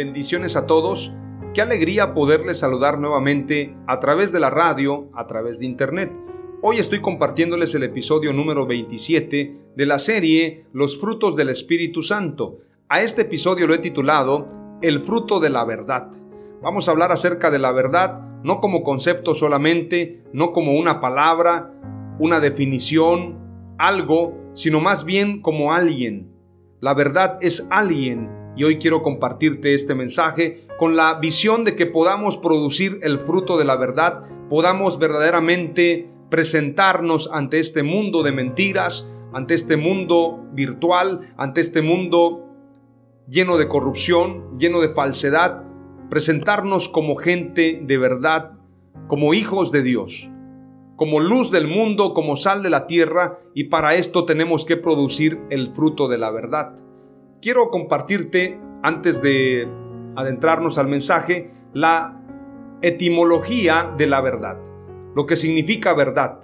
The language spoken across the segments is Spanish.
Bendiciones a todos. Qué alegría poderles saludar nuevamente a través de la radio, a través de internet. Hoy estoy compartiéndoles el episodio número 27 de la serie Los frutos del Espíritu Santo. A este episodio lo he titulado El fruto de la verdad. Vamos a hablar acerca de la verdad no como concepto solamente, no como una palabra, una definición, algo, sino más bien como alguien. La verdad es alguien y hoy quiero compartirte este mensaje con la visión de que podamos producir el fruto de la verdad, podamos verdaderamente presentarnos ante este mundo de mentiras, ante este mundo virtual, ante este mundo lleno de corrupción, lleno de falsedad, presentarnos como gente de verdad, como hijos de Dios, como luz del mundo, como sal de la tierra, y para esto tenemos que producir el fruto de la verdad quiero compartirte, antes de adentrarnos al mensaje, la etimología de la verdad, lo que significa verdad.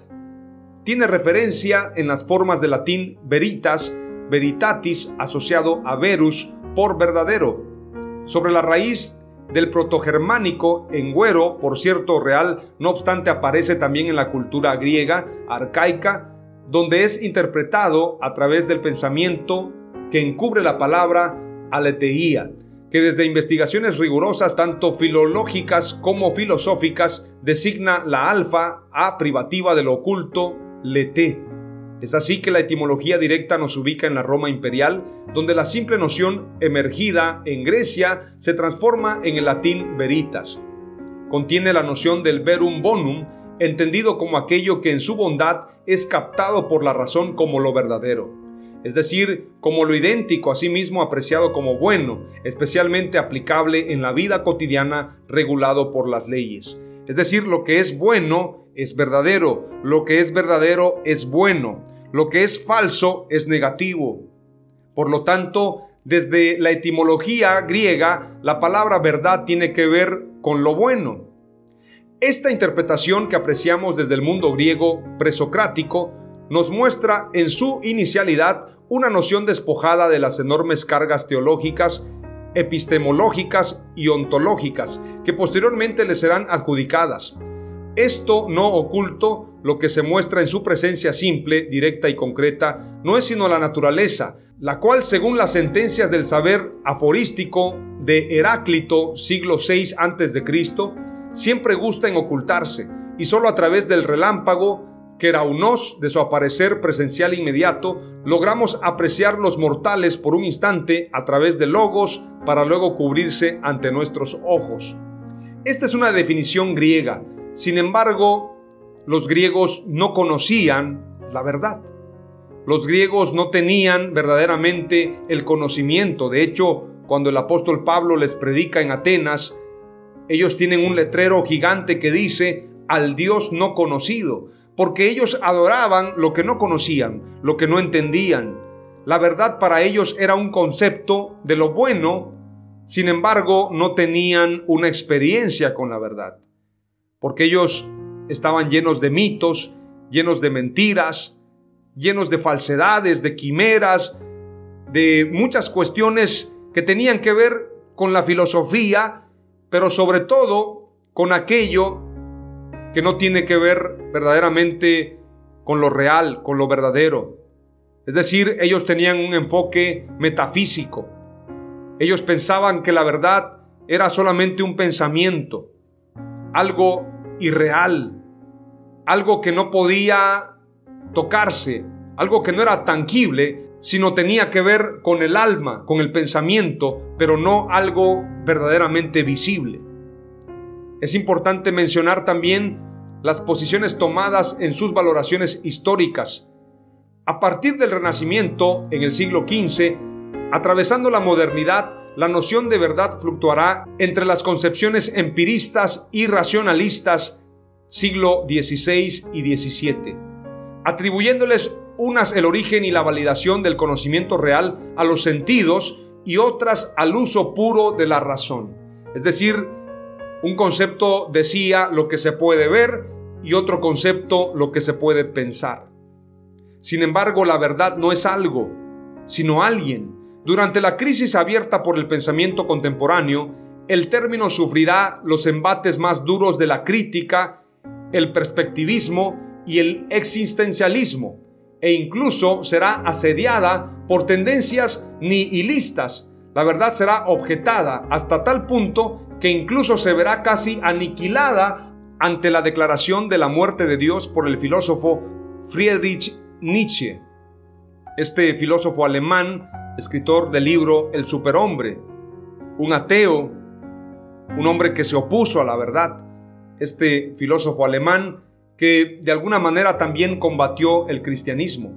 Tiene referencia en las formas de latín veritas, veritatis, asociado a verus, por verdadero, sobre la raíz del protogermánico en güero, por cierto real, no obstante aparece también en la cultura griega, arcaica, donde es interpretado a través del pensamiento que encubre la palabra aleteía, que desde investigaciones rigurosas tanto filológicas como filosóficas designa la alfa a privativa de lo oculto, lete. Es así que la etimología directa nos ubica en la Roma imperial, donde la simple noción emergida en Grecia se transforma en el latín veritas. Contiene la noción del verum bonum, entendido como aquello que en su bondad es captado por la razón como lo verdadero es decir, como lo idéntico a sí mismo apreciado como bueno, especialmente aplicable en la vida cotidiana regulado por las leyes. Es decir, lo que es bueno es verdadero, lo que es verdadero es bueno, lo que es falso es negativo. Por lo tanto, desde la etimología griega, la palabra verdad tiene que ver con lo bueno. Esta interpretación que apreciamos desde el mundo griego presocrático nos muestra en su inicialidad una noción despojada de las enormes cargas teológicas, epistemológicas y ontológicas que posteriormente le serán adjudicadas. Esto no oculto, lo que se muestra en su presencia simple, directa y concreta, no es sino la naturaleza, la cual según las sentencias del saber aforístico de Heráclito, siglo VI a.C., siempre gusta en ocultarse, y solo a través del relámpago que era unos de su aparecer presencial inmediato, logramos apreciar los mortales por un instante a través de logos para luego cubrirse ante nuestros ojos. Esta es una definición griega, sin embargo, los griegos no conocían la verdad. Los griegos no tenían verdaderamente el conocimiento. De hecho, cuando el apóstol Pablo les predica en Atenas, ellos tienen un letrero gigante que dice al Dios no conocido porque ellos adoraban lo que no conocían, lo que no entendían. La verdad para ellos era un concepto de lo bueno, sin embargo no tenían una experiencia con la verdad, porque ellos estaban llenos de mitos, llenos de mentiras, llenos de falsedades, de quimeras, de muchas cuestiones que tenían que ver con la filosofía, pero sobre todo con aquello que no tiene que ver verdaderamente con lo real, con lo verdadero. Es decir, ellos tenían un enfoque metafísico. Ellos pensaban que la verdad era solamente un pensamiento, algo irreal, algo que no podía tocarse, algo que no era tangible, sino tenía que ver con el alma, con el pensamiento, pero no algo verdaderamente visible. Es importante mencionar también las posiciones tomadas en sus valoraciones históricas. A partir del Renacimiento, en el siglo XV, atravesando la modernidad, la noción de verdad fluctuará entre las concepciones empiristas y racionalistas siglo XVI y XVII, atribuyéndoles unas el origen y la validación del conocimiento real a los sentidos y otras al uso puro de la razón. Es decir, un concepto decía lo que se puede ver y otro concepto lo que se puede pensar. Sin embargo, la verdad no es algo, sino alguien. Durante la crisis abierta por el pensamiento contemporáneo, el término sufrirá los embates más duros de la crítica, el perspectivismo y el existencialismo, e incluso será asediada por tendencias nihilistas. La verdad será objetada hasta tal punto que incluso se verá casi aniquilada ante la declaración de la muerte de Dios por el filósofo Friedrich Nietzsche. Este filósofo alemán, escritor del libro El superhombre, un ateo, un hombre que se opuso a la verdad, este filósofo alemán que de alguna manera también combatió el cristianismo.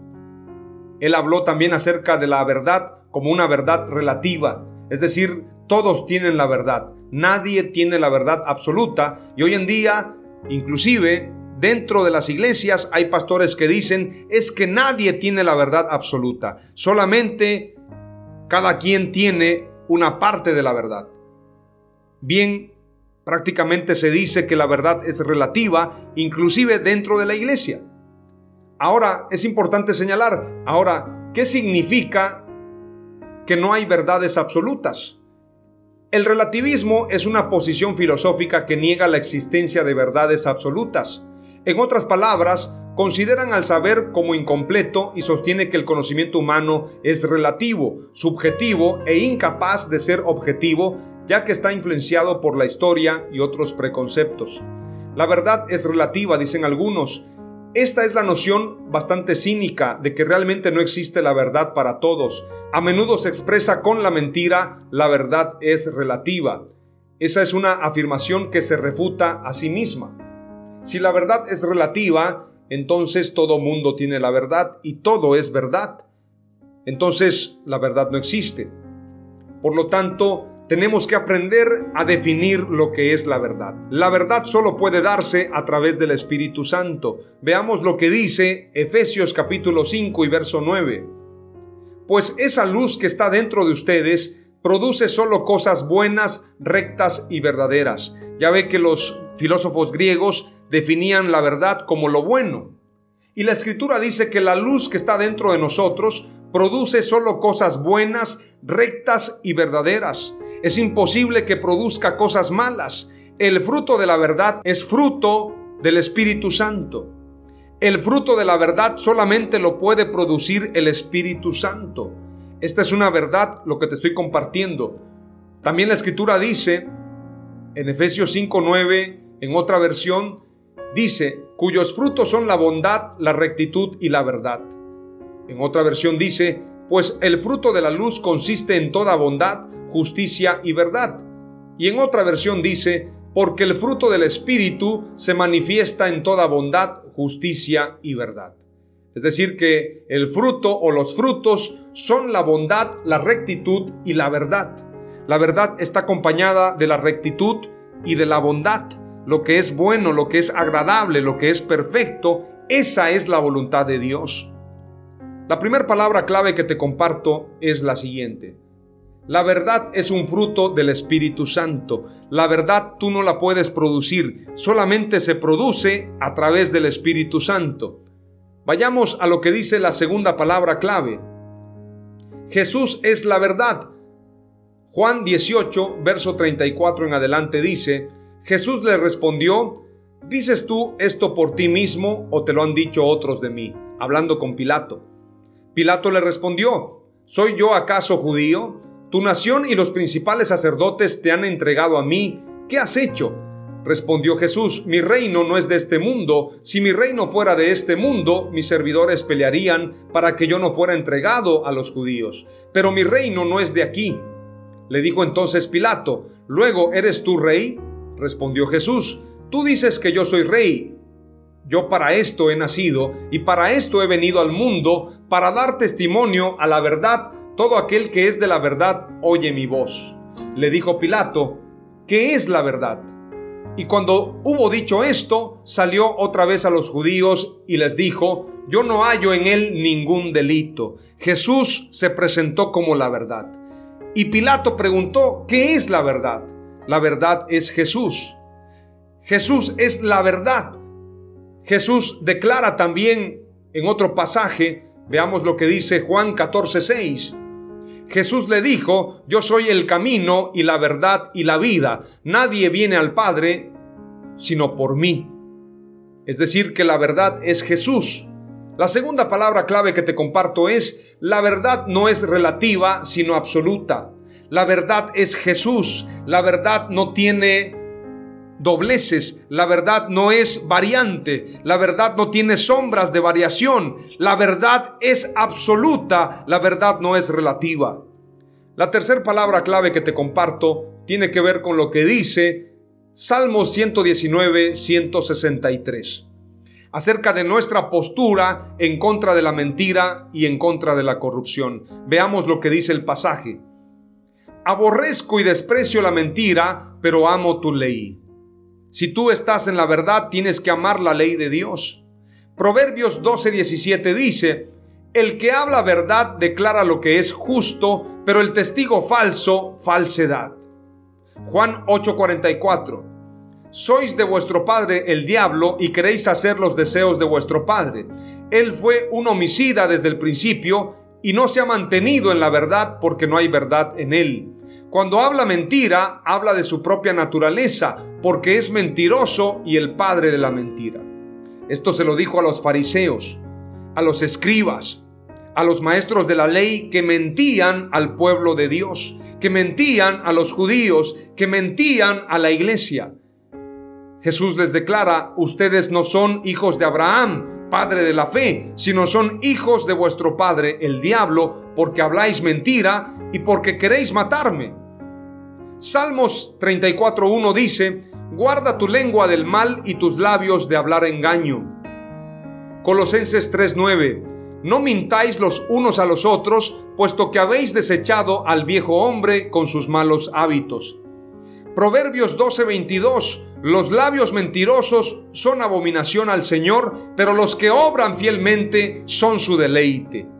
Él habló también acerca de la verdad como una verdad relativa, es decir, todos tienen la verdad, nadie tiene la verdad absoluta y hoy en día, inclusive dentro de las iglesias hay pastores que dicen es que nadie tiene la verdad absoluta, solamente cada quien tiene una parte de la verdad. Bien, Prácticamente se dice que la verdad es relativa, inclusive dentro de la iglesia. Ahora, es importante señalar, ahora, ¿qué significa que no hay verdades absolutas? El relativismo es una posición filosófica que niega la existencia de verdades absolutas. En otras palabras, consideran al saber como incompleto y sostiene que el conocimiento humano es relativo, subjetivo e incapaz de ser objetivo ya que está influenciado por la historia y otros preconceptos. La verdad es relativa, dicen algunos. Esta es la noción bastante cínica de que realmente no existe la verdad para todos. A menudo se expresa con la mentira, la verdad es relativa. Esa es una afirmación que se refuta a sí misma. Si la verdad es relativa, entonces todo mundo tiene la verdad y todo es verdad. Entonces la verdad no existe. Por lo tanto, tenemos que aprender a definir lo que es la verdad. La verdad solo puede darse a través del Espíritu Santo. Veamos lo que dice Efesios capítulo 5 y verso 9. Pues esa luz que está dentro de ustedes produce solo cosas buenas, rectas y verdaderas. Ya ve que los filósofos griegos definían la verdad como lo bueno. Y la escritura dice que la luz que está dentro de nosotros produce solo cosas buenas, rectas y verdaderas. Es imposible que produzca cosas malas. El fruto de la verdad es fruto del Espíritu Santo. El fruto de la verdad solamente lo puede producir el Espíritu Santo. Esta es una verdad lo que te estoy compartiendo. También la escritura dice, en Efesios 5.9, en otra versión, dice, cuyos frutos son la bondad, la rectitud y la verdad. En otra versión dice, pues el fruto de la luz consiste en toda bondad, justicia y verdad. Y en otra versión dice, porque el fruto del Espíritu se manifiesta en toda bondad, justicia y verdad. Es decir, que el fruto o los frutos son la bondad, la rectitud y la verdad. La verdad está acompañada de la rectitud y de la bondad. Lo que es bueno, lo que es agradable, lo que es perfecto, esa es la voluntad de Dios. La primera palabra clave que te comparto es la siguiente. La verdad es un fruto del Espíritu Santo. La verdad tú no la puedes producir, solamente se produce a través del Espíritu Santo. Vayamos a lo que dice la segunda palabra clave. Jesús es la verdad. Juan 18, verso 34 en adelante dice, Jesús le respondió, ¿dices tú esto por ti mismo o te lo han dicho otros de mí? Hablando con Pilato. Pilato le respondió, ¿soy yo acaso judío? Tu nación y los principales sacerdotes te han entregado a mí. ¿Qué has hecho? Respondió Jesús, mi reino no es de este mundo. Si mi reino fuera de este mundo, mis servidores pelearían para que yo no fuera entregado a los judíos. Pero mi reino no es de aquí. Le dijo entonces Pilato, Luego, ¿eres tú rey? Respondió Jesús, Tú dices que yo soy rey. Yo para esto he nacido y para esto he venido al mundo, para dar testimonio a la verdad. Todo aquel que es de la verdad oye mi voz. Le dijo Pilato, ¿qué es la verdad? Y cuando hubo dicho esto, salió otra vez a los judíos y les dijo, yo no hallo en él ningún delito. Jesús se presentó como la verdad. Y Pilato preguntó, ¿qué es la verdad? La verdad es Jesús. Jesús es la verdad. Jesús declara también en otro pasaje, veamos lo que dice Juan 14:6. Jesús le dijo, yo soy el camino y la verdad y la vida. Nadie viene al Padre sino por mí. Es decir, que la verdad es Jesús. La segunda palabra clave que te comparto es, la verdad no es relativa, sino absoluta. La verdad es Jesús. La verdad no tiene dobleces. La verdad no es variante. La verdad no tiene sombras de variación. La verdad es absoluta. La verdad no es relativa. La tercera palabra clave que te comparto tiene que ver con lo que dice Salmos 119, 163 acerca de nuestra postura en contra de la mentira y en contra de la corrupción. Veamos lo que dice el pasaje. Aborrezco y desprecio la mentira, pero amo tu ley. Si tú estás en la verdad, tienes que amar la ley de Dios. Proverbios 12:17 dice, El que habla verdad declara lo que es justo, pero el testigo falso, falsedad. Juan 8:44 sois de vuestro padre el diablo y queréis hacer los deseos de vuestro padre. Él fue un homicida desde el principio y no se ha mantenido en la verdad porque no hay verdad en él. Cuando habla mentira, habla de su propia naturaleza, porque es mentiroso y el padre de la mentira. Esto se lo dijo a los fariseos, a los escribas, a los maestros de la ley que mentían al pueblo de Dios, que mentían a los judíos, que mentían a la iglesia. Jesús les declara, ustedes no son hijos de Abraham, padre de la fe, sino son hijos de vuestro padre, el diablo, porque habláis mentira y porque queréis matarme. Salmos 34.1 dice, guarda tu lengua del mal y tus labios de hablar engaño. Colosenses 3.9, no mintáis los unos a los otros, puesto que habéis desechado al viejo hombre con sus malos hábitos. Proverbios 12:22, los labios mentirosos son abominación al Señor, pero los que obran fielmente son su deleite.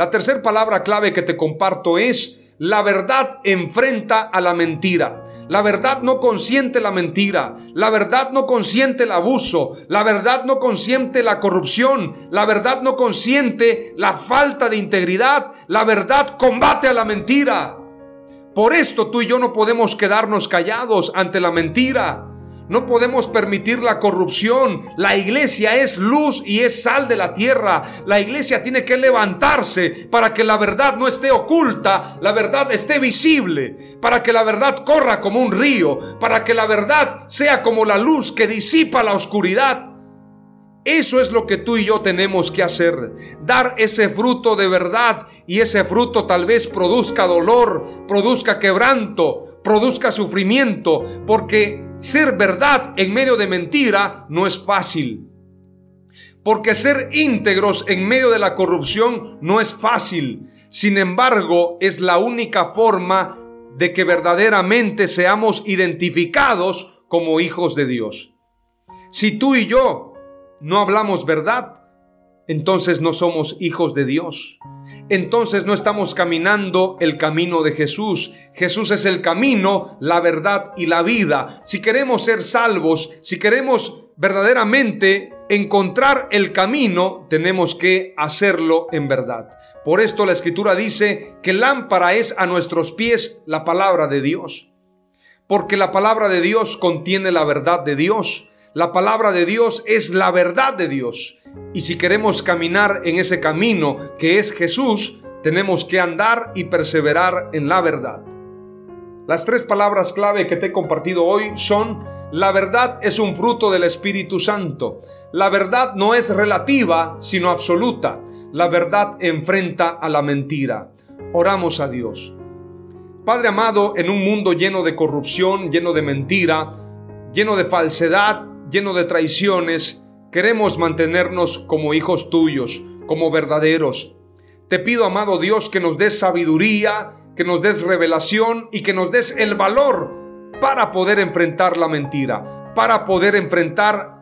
La tercera palabra clave que te comparto es, la verdad enfrenta a la mentira. La verdad no consiente la mentira. La verdad no consiente el abuso. La verdad no consiente la corrupción. La verdad no consiente la falta de integridad. La verdad combate a la mentira. Por esto tú y yo no podemos quedarnos callados ante la mentira. No podemos permitir la corrupción. La iglesia es luz y es sal de la tierra. La iglesia tiene que levantarse para que la verdad no esté oculta, la verdad esté visible, para que la verdad corra como un río, para que la verdad sea como la luz que disipa la oscuridad. Eso es lo que tú y yo tenemos que hacer. Dar ese fruto de verdad y ese fruto tal vez produzca dolor, produzca quebranto, produzca sufrimiento, porque ser verdad en medio de mentira no es fácil. Porque ser íntegros en medio de la corrupción no es fácil. Sin embargo, es la única forma de que verdaderamente seamos identificados como hijos de Dios. Si tú y yo no hablamos verdad, entonces no somos hijos de Dios. Entonces no estamos caminando el camino de Jesús. Jesús es el camino, la verdad y la vida. Si queremos ser salvos, si queremos verdaderamente encontrar el camino, tenemos que hacerlo en verdad. Por esto la escritura dice que lámpara es a nuestros pies la palabra de Dios. Porque la palabra de Dios contiene la verdad de Dios. La palabra de Dios es la verdad de Dios. Y si queremos caminar en ese camino que es Jesús, tenemos que andar y perseverar en la verdad. Las tres palabras clave que te he compartido hoy son, la verdad es un fruto del Espíritu Santo. La verdad no es relativa, sino absoluta. La verdad enfrenta a la mentira. Oramos a Dios. Padre amado, en un mundo lleno de corrupción, lleno de mentira, lleno de falsedad, lleno de traiciones, queremos mantenernos como hijos tuyos, como verdaderos. Te pido, amado Dios, que nos des sabiduría, que nos des revelación y que nos des el valor para poder enfrentar la mentira, para poder enfrentar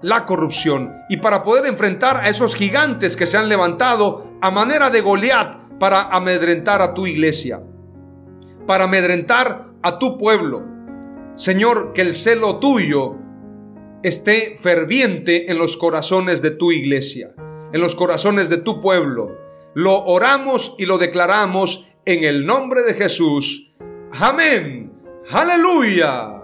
la corrupción y para poder enfrentar a esos gigantes que se han levantado a manera de Goliat para amedrentar a tu iglesia, para amedrentar a tu pueblo. Señor, que el celo tuyo esté ferviente en los corazones de tu iglesia, en los corazones de tu pueblo. Lo oramos y lo declaramos en el nombre de Jesús. Amén. Aleluya.